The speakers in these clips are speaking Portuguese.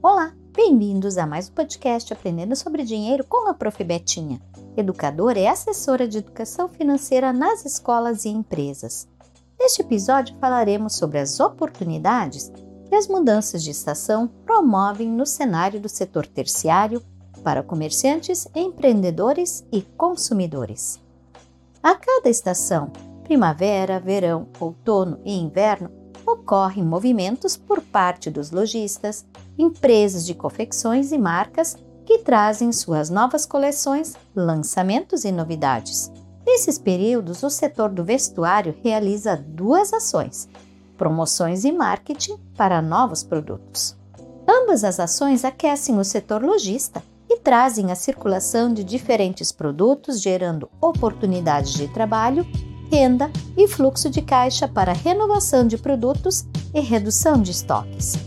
Olá, bem-vindos a mais um podcast Aprendendo sobre Dinheiro com a Prof. Betinha, educadora e assessora de educação financeira nas escolas e empresas. Neste episódio falaremos sobre as oportunidades que as mudanças de estação promovem no cenário do setor terciário para comerciantes, empreendedores e consumidores. A cada estação, primavera, verão, outono e inverno, ocorrem movimentos por parte dos lojistas, empresas de confecções e marcas que trazem suas novas coleções, lançamentos e novidades. Nesses períodos, o setor do vestuário realiza duas ações: promoções e marketing para novos produtos. Ambas as ações aquecem o setor lojista e trazem a circulação de diferentes produtos, gerando oportunidades de trabalho renda e fluxo de caixa para renovação de produtos e redução de estoques.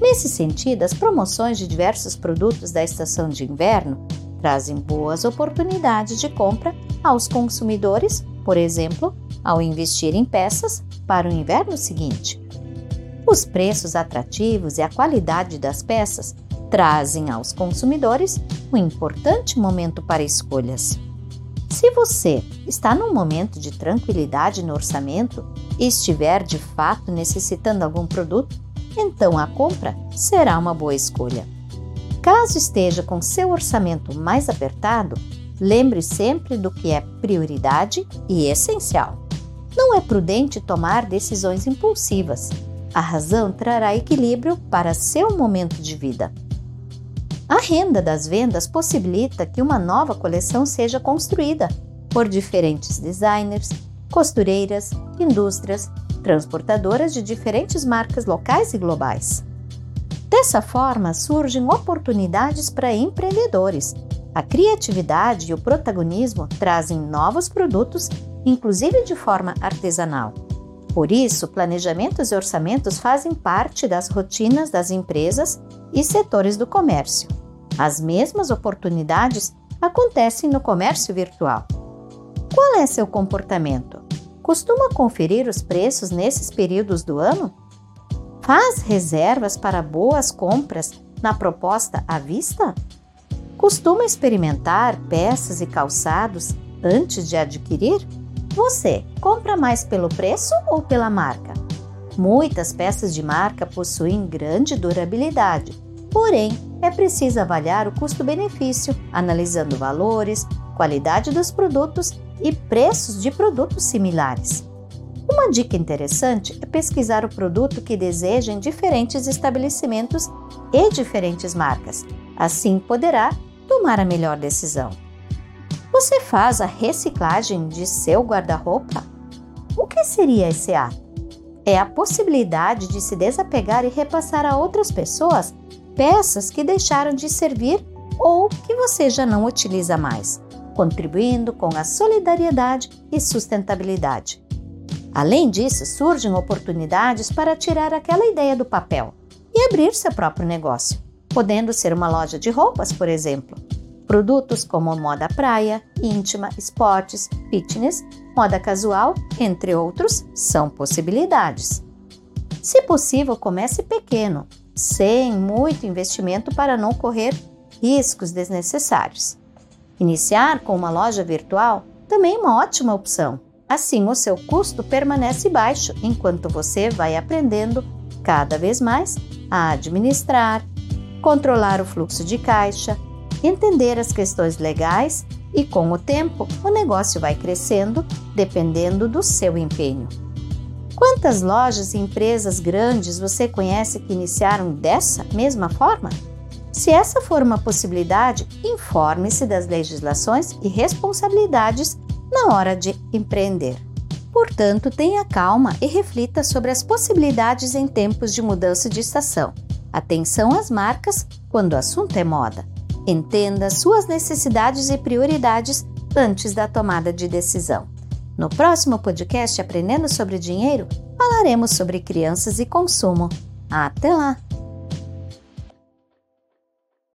Nesse sentido, as promoções de diversos produtos da estação de inverno trazem boas oportunidades de compra aos consumidores, por exemplo, ao investir em peças para o inverno seguinte. Os preços atrativos e a qualidade das peças trazem aos consumidores um importante momento para escolhas. Se você está num momento de tranquilidade no orçamento e estiver de fato necessitando algum produto, então a compra será uma boa escolha. Caso esteja com seu orçamento mais apertado, lembre sempre do que é prioridade e essencial. Não é prudente tomar decisões impulsivas. A razão trará equilíbrio para seu momento de vida. A renda das vendas possibilita que uma nova coleção seja construída por diferentes designers, costureiras, indústrias, transportadoras de diferentes marcas locais e globais. Dessa forma, surgem oportunidades para empreendedores. A criatividade e o protagonismo trazem novos produtos, inclusive de forma artesanal. Por isso, planejamentos e orçamentos fazem parte das rotinas das empresas e setores do comércio. As mesmas oportunidades acontecem no comércio virtual. Qual é seu comportamento? Costuma conferir os preços nesses períodos do ano? Faz reservas para boas compras na proposta à vista? Costuma experimentar peças e calçados antes de adquirir? Você compra mais pelo preço ou pela marca? Muitas peças de marca possuem grande durabilidade, porém é preciso avaliar o custo-benefício, analisando valores, qualidade dos produtos e preços de produtos similares. Uma dica interessante é pesquisar o produto que deseja em diferentes estabelecimentos e diferentes marcas. Assim poderá tomar a melhor decisão. Você faz a reciclagem de seu guarda-roupa? O que seria esse ato? É a possibilidade de se desapegar e repassar a outras pessoas peças que deixaram de servir ou que você já não utiliza mais, contribuindo com a solidariedade e sustentabilidade. Além disso, surgem oportunidades para tirar aquela ideia do papel e abrir seu próprio negócio, podendo ser uma loja de roupas, por exemplo, Produtos como moda praia, íntima, esportes, fitness, moda casual, entre outros, são possibilidades. Se possível, comece pequeno, sem muito investimento para não correr riscos desnecessários. Iniciar com uma loja virtual também é uma ótima opção. Assim, o seu custo permanece baixo enquanto você vai aprendendo cada vez mais a administrar, controlar o fluxo de caixa, entender as questões legais e, com o tempo, o negócio vai crescendo dependendo do seu empenho. Quantas lojas e empresas grandes você conhece que iniciaram dessa mesma forma? Se essa for uma possibilidade, informe-se das legislações e responsabilidades na hora de empreender. Portanto, tenha calma e reflita sobre as possibilidades em tempos de mudança de estação. Atenção às marcas quando o assunto é moda. Entenda suas necessidades e prioridades antes da tomada de decisão. No próximo podcast Aprendendo sobre Dinheiro, falaremos sobre crianças e consumo. Até lá!